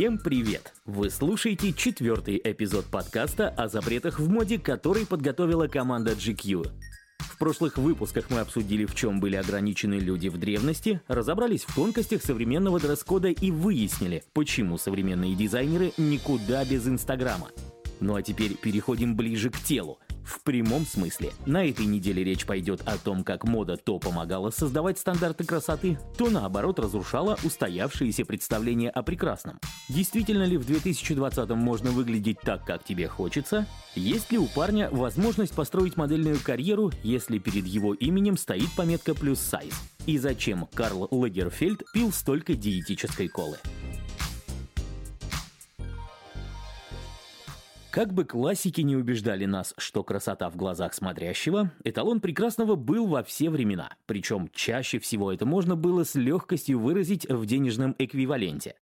Всем привет! Вы слушаете четвертый эпизод подкаста о запретах в моде, который подготовила команда GQ. В прошлых выпусках мы обсудили, в чем были ограничены люди в древности, разобрались в тонкостях современного дресс-кода и выяснили, почему современные дизайнеры никуда без Инстаграма. Ну а теперь переходим ближе к телу – в прямом смысле. На этой неделе речь пойдет о том, как мода то помогала создавать стандарты красоты, то наоборот разрушала устоявшиеся представления о прекрасном. Действительно ли в 2020 можно выглядеть так, как тебе хочется? Есть ли у парня возможность построить модельную карьеру, если перед его именем стоит пометка плюс сайз? И зачем Карл Лагерфельд пил столько диетической колы? Как бы классики не убеждали нас, что красота в глазах смотрящего, эталон прекрасного был во все времена. Причем чаще всего это можно было с легкостью выразить в денежном эквиваленте.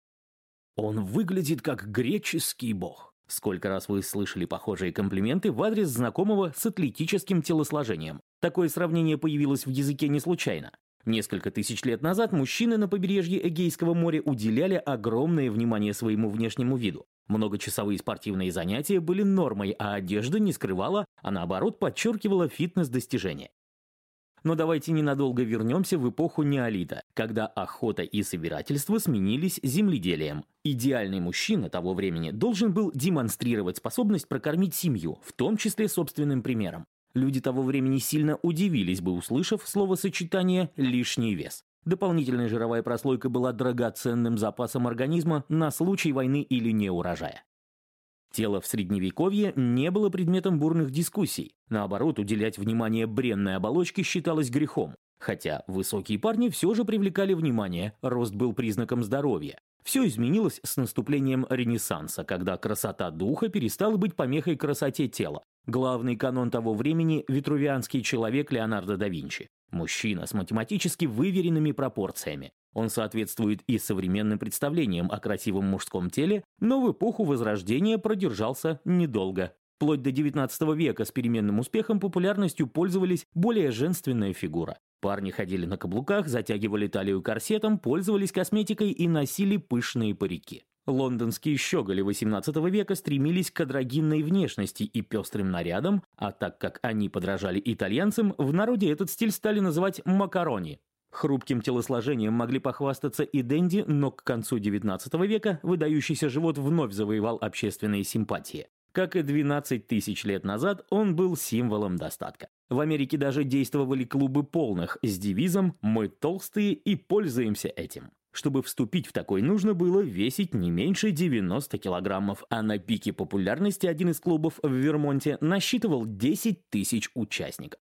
Он выглядит как греческий бог. Сколько раз вы слышали похожие комплименты в адрес знакомого с атлетическим телосложением? Такое сравнение появилось в языке не случайно. Несколько тысяч лет назад мужчины на побережье Эгейского моря уделяли огромное внимание своему внешнему виду. Многочасовые спортивные занятия были нормой, а одежда не скрывала, а наоборот подчеркивала фитнес-достижения. Но давайте ненадолго вернемся в эпоху неолита, когда охота и собирательство сменились земледелием. Идеальный мужчина того времени должен был демонстрировать способность прокормить семью, в том числе собственным примером. Люди того времени сильно удивились бы, услышав словосочетание «лишний вес». Дополнительная жировая прослойка была драгоценным запасом организма на случай войны или неурожая. Тело в средневековье не было предметом бурных дискуссий. Наоборот, уделять внимание бренной оболочке считалось грехом. Хотя высокие парни все же привлекали внимание, рост был признаком здоровья. Все изменилось с наступлением Ренессанса, когда красота духа перестала быть помехой красоте тела. Главный канон того времени – витрувианский человек Леонардо да Винчи. Мужчина с математически выверенными пропорциями. Он соответствует и современным представлениям о красивом мужском теле, но в эпоху Возрождения продержался недолго. Вплоть до 19 века с переменным успехом популярностью пользовались более женственная фигура. Парни ходили на каблуках, затягивали талию корсетом, пользовались косметикой и носили пышные парики. Лондонские щеголи XVIII века стремились к адрогинной внешности и пестрым нарядам, а так как они подражали итальянцам, в народе этот стиль стали называть «макарони». Хрупким телосложением могли похвастаться и Дэнди, но к концу XIX века выдающийся живот вновь завоевал общественные симпатии. Как и 12 тысяч лет назад, он был символом достатка. В Америке даже действовали клубы полных с девизом «Мы толстые и пользуемся этим». Чтобы вступить в такой, нужно было весить не меньше 90 килограммов, а на пике популярности один из клубов в Вермонте насчитывал 10 тысяч участников.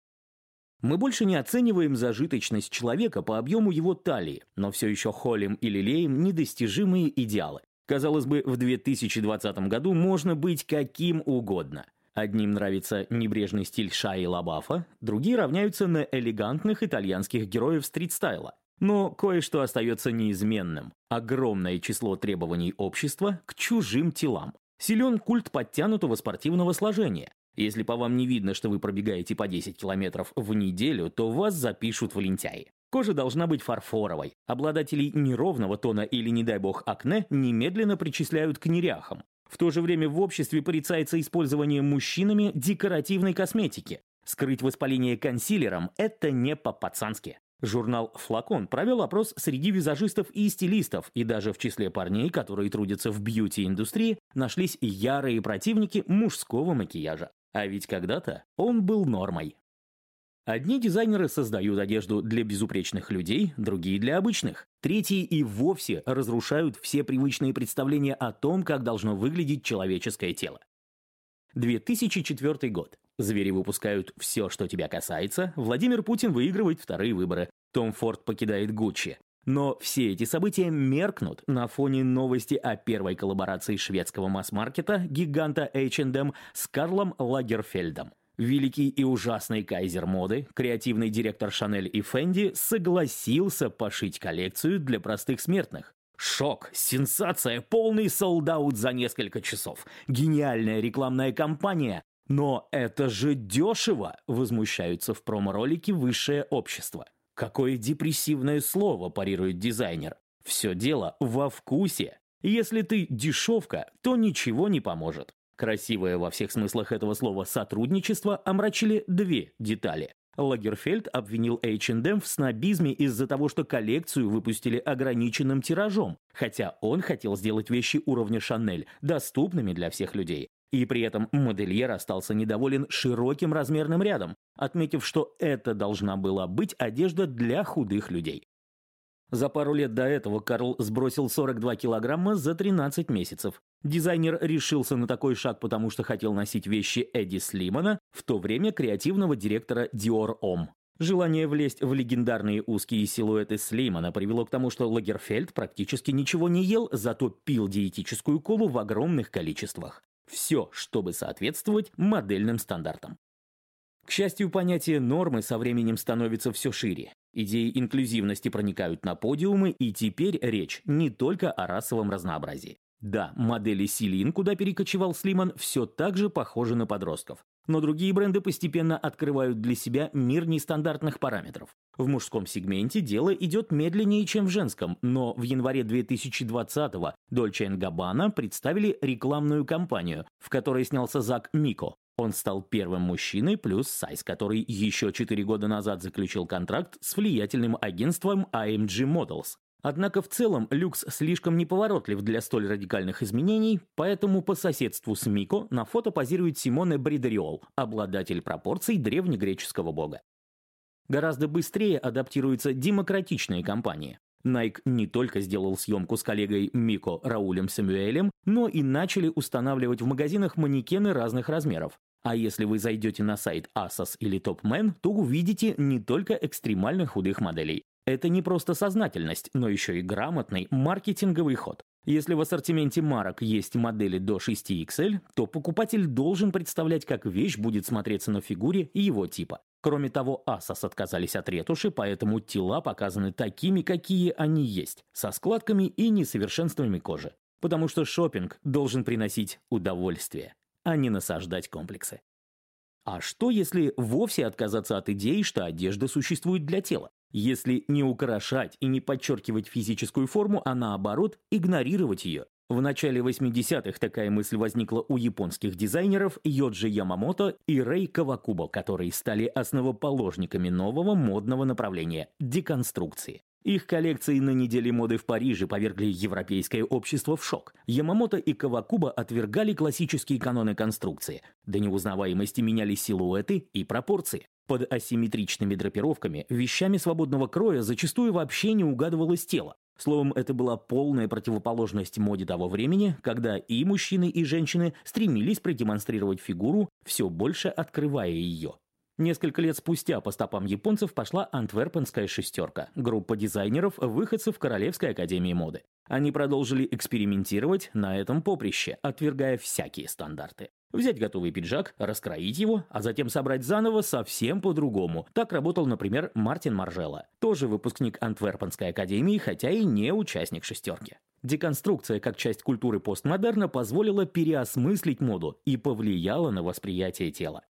Мы больше не оцениваем зажиточность человека по объему его талии, но все еще холим и лелеем недостижимые идеалы. Казалось бы, в 2020 году можно быть каким угодно. Одним нравится небрежный стиль Шаи Лабафа, другие равняются на элегантных итальянских героев стрит-стайла. Но кое-что остается неизменным. Огромное число требований общества к чужим телам. Силен культ подтянутого спортивного сложения. Если по вам не видно, что вы пробегаете по 10 километров в неделю, то вас запишут в лентяи. Кожа должна быть фарфоровой. Обладателей неровного тона или, не дай бог, акне немедленно причисляют к неряхам. В то же время в обществе порицается использование мужчинами декоративной косметики. Скрыть воспаление консилером – это не по-пацански. Журнал «Флакон» провел опрос среди визажистов и стилистов, и даже в числе парней, которые трудятся в бьюти-индустрии, нашлись ярые противники мужского макияжа. А ведь когда-то он был нормой. Одни дизайнеры создают одежду для безупречных людей, другие для обычных. Третьи и вовсе разрушают все привычные представления о том, как должно выглядеть человеческое тело. 2004 год. Звери выпускают все, что тебя касается. Владимир Путин выигрывает вторые выборы. Том Форд покидает Гуччи. Но все эти события меркнут на фоне новости о первой коллаборации шведского масс-маркета гиганта H&M с Карлом Лагерфельдом. Великий и ужасный кайзер моды, креативный директор Шанель и Фенди согласился пошить коллекцию для простых смертных. Шок, сенсация, полный солдаут за несколько часов. Гениальная рекламная кампания. Но это же дешево, возмущаются в промо-ролике высшее общество. Какое депрессивное слово, парирует дизайнер. Все дело во вкусе. Если ты дешевка, то ничего не поможет. Красивое во всех смыслах этого слова сотрудничество омрачили две детали. Лагерфельд обвинил H&M в снобизме из-за того, что коллекцию выпустили ограниченным тиражом, хотя он хотел сделать вещи уровня Шанель доступными для всех людей. И при этом модельер остался недоволен широким размерным рядом, отметив, что это должна была быть одежда для худых людей. За пару лет до этого Карл сбросил 42 килограмма за 13 месяцев. Дизайнер решился на такой шаг, потому что хотел носить вещи Эдди Слимана, в то время креативного директора Dior Homme. Желание влезть в легендарные узкие силуэты Слимана привело к тому, что Лагерфельд практически ничего не ел, зато пил диетическую колу в огромных количествах. Все, чтобы соответствовать модельным стандартам. К счастью, понятие нормы со временем становится все шире. Идеи инклюзивности проникают на подиумы, и теперь речь не только о расовом разнообразии. Да, модели Силин, куда перекочевал Слиман, все так же похожи на подростков. Но другие бренды постепенно открывают для себя мир нестандартных параметров. В мужском сегменте дело идет медленнее, чем в женском, но в январе 2020-го Dolce Gabbana представили рекламную кампанию, в которой снялся Зак Мико, он стал первым мужчиной плюс Сайз, который еще 4 года назад заключил контракт с влиятельным агентством AMG Models. Однако в целом люкс слишком неповоротлив для столь радикальных изменений, поэтому по соседству с Мико на фото позирует Симоне Бридериол, обладатель пропорций древнегреческого бога. Гораздо быстрее адаптируются демократичные компании. Nike не только сделал съемку с коллегой Мико Раулем Самюэлем, но и начали устанавливать в магазинах манекены разных размеров. А если вы зайдете на сайт Asos или Topman, то увидите не только экстремально худых моделей. Это не просто сознательность, но еще и грамотный маркетинговый ход. Если в ассортименте марок есть модели до 6XL, то покупатель должен представлять, как вещь будет смотреться на фигуре и его типа. Кроме того, Asos отказались от ретуши, поэтому тела показаны такими, какие они есть, со складками и несовершенствами кожи. Потому что шопинг должен приносить удовольствие, а не насаждать комплексы. А что, если вовсе отказаться от идеи, что одежда существует для тела? Если не украшать и не подчеркивать физическую форму, а наоборот игнорировать ее? В начале 80-х такая мысль возникла у японских дизайнеров Йоджи Ямамото и Рэй Кавакубо, которые стали основоположниками нового модного направления – деконструкции. Их коллекции на неделе моды в Париже повергли европейское общество в шок. Ямамото и Кавакуба отвергали классические каноны конструкции. До неузнаваемости меняли силуэты и пропорции. Под асимметричными драпировками, вещами свободного кроя зачастую вообще не угадывалось тело. Словом, это была полная противоположность моде того времени, когда и мужчины, и женщины стремились продемонстрировать фигуру, все больше открывая ее. Несколько лет спустя по стопам японцев пошла антверпенская шестерка, группа дизайнеров, выходцев Королевской академии моды. Они продолжили экспериментировать на этом поприще, отвергая всякие стандарты. Взять готовый пиджак, раскроить его, а затем собрать заново совсем по-другому. Так работал, например, Мартин Маржелла, тоже выпускник Антверпенской академии, хотя и не участник шестерки. Деконструкция как часть культуры постмодерна позволила переосмыслить моду и повлияла на восприятие тела.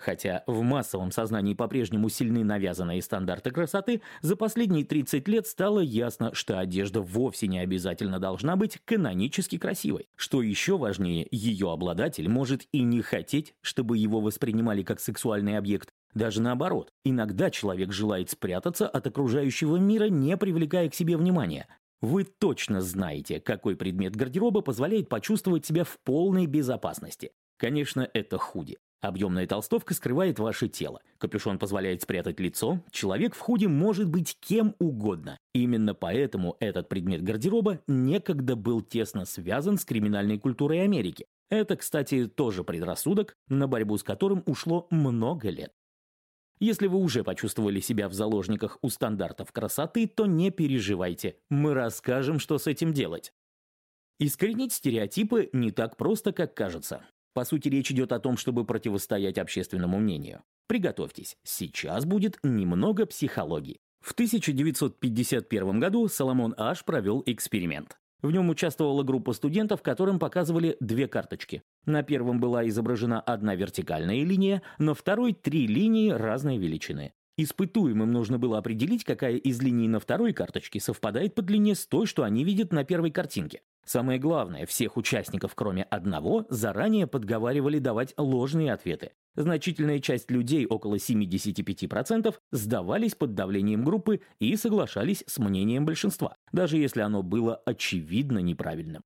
Хотя в массовом сознании по-прежнему сильны навязанные стандарты красоты, за последние 30 лет стало ясно, что одежда вовсе не обязательно должна быть канонически красивой. Что еще важнее, ее обладатель может и не хотеть, чтобы его воспринимали как сексуальный объект. Даже наоборот, иногда человек желает спрятаться от окружающего мира, не привлекая к себе внимания. Вы точно знаете, какой предмет гардероба позволяет почувствовать себя в полной безопасности. Конечно, это худи. Объемная толстовка скрывает ваше тело. Капюшон позволяет спрятать лицо. Человек в худи может быть кем угодно. Именно поэтому этот предмет гардероба некогда был тесно связан с криминальной культурой Америки. Это, кстати, тоже предрассудок, на борьбу с которым ушло много лет. Если вы уже почувствовали себя в заложниках у стандартов красоты, то не переживайте. Мы расскажем, что с этим делать. Искоренить стереотипы не так просто, как кажется. По сути, речь идет о том, чтобы противостоять общественному мнению. Приготовьтесь, сейчас будет немного психологии. В 1951 году Соломон Аш провел эксперимент. В нем участвовала группа студентов, которым показывали две карточки. На первом была изображена одна вертикальная линия, на второй три линии разной величины. Испытуемым нужно было определить, какая из линий на второй карточке совпадает по длине с той, что они видят на первой картинке. Самое главное, всех участников, кроме одного, заранее подговаривали давать ложные ответы. Значительная часть людей, около 75%, сдавались под давлением группы и соглашались с мнением большинства, даже если оно было очевидно неправильным.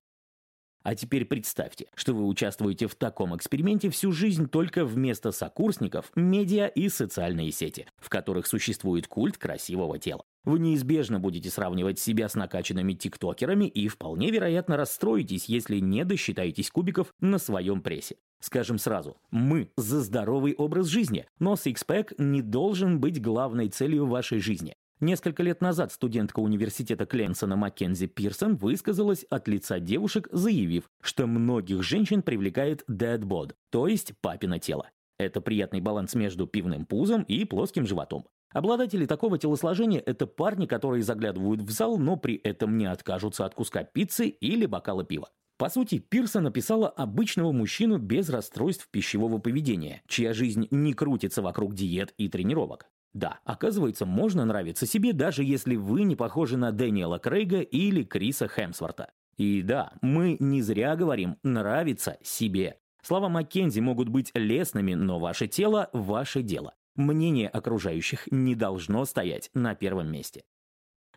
А теперь представьте, что вы участвуете в таком эксперименте всю жизнь только вместо сокурсников, медиа и социальные сети, в которых существует культ красивого тела. Вы неизбежно будете сравнивать себя с накачанными тиктокерами и вполне вероятно расстроитесь, если не досчитаетесь кубиков на своем прессе. Скажем сразу, мы за здоровый образ жизни, но сикспэк не должен быть главной целью вашей жизни. Несколько лет назад студентка университета Клемсона Маккензи Пирсон высказалась от лица девушек, заявив, что многих женщин привлекает dead bod, то есть папино тело. Это приятный баланс между пивным пузом и плоским животом. Обладатели такого телосложения – это парни, которые заглядывают в зал, но при этом не откажутся от куска пиццы или бокала пива. По сути, Пирса написала обычного мужчину без расстройств пищевого поведения, чья жизнь не крутится вокруг диет и тренировок. Да, оказывается, можно нравиться себе, даже если вы не похожи на Дэниела Крейга или Криса Хемсворта. И да, мы не зря говорим «нравится себе». Слова Маккензи могут быть лестными, но ваше тело – ваше дело. Мнение окружающих не должно стоять на первом месте.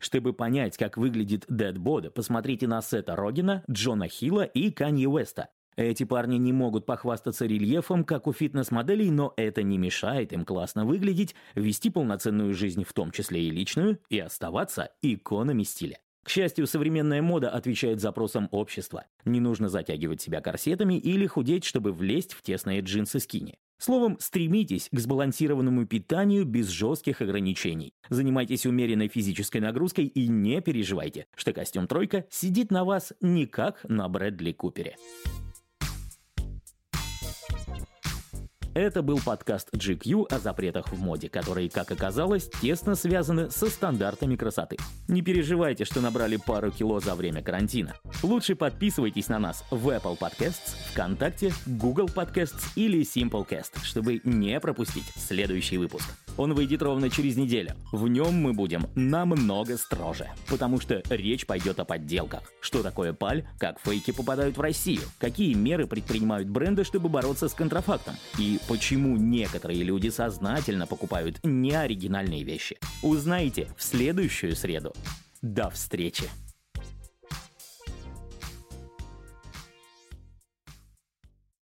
Чтобы понять, как выглядит Dead Body, посмотрите на Сета Рогина, Джона Хилла и Канье Уэста. Эти парни не могут похвастаться рельефом, как у фитнес-моделей, но это не мешает им классно выглядеть, вести полноценную жизнь, в том числе и личную, и оставаться иконами стиля. К счастью, современная мода отвечает запросам общества. Не нужно затягивать себя корсетами или худеть, чтобы влезть в тесные джинсы скини. Словом, стремитесь к сбалансированному питанию без жестких ограничений. Занимайтесь умеренной физической нагрузкой и не переживайте, что костюм «тройка» сидит на вас не как на Брэдли Купере. Это был подкаст GQ о запретах в моде, которые, как оказалось, тесно связаны со стандартами красоты. Не переживайте, что набрали пару кило за время карантина. Лучше подписывайтесь на нас в Apple Podcasts, ВКонтакте, Google Podcasts или Simplecast, чтобы не пропустить следующий выпуск. Он выйдет ровно через неделю. В нем мы будем намного строже, потому что речь пойдет о подделках. Что такое паль, как фейки попадают в Россию, какие меры предпринимают бренды, чтобы бороться с контрафактом, и почему некоторые люди сознательно покупают неоригинальные вещи. Узнаете в следующую среду. До встречи!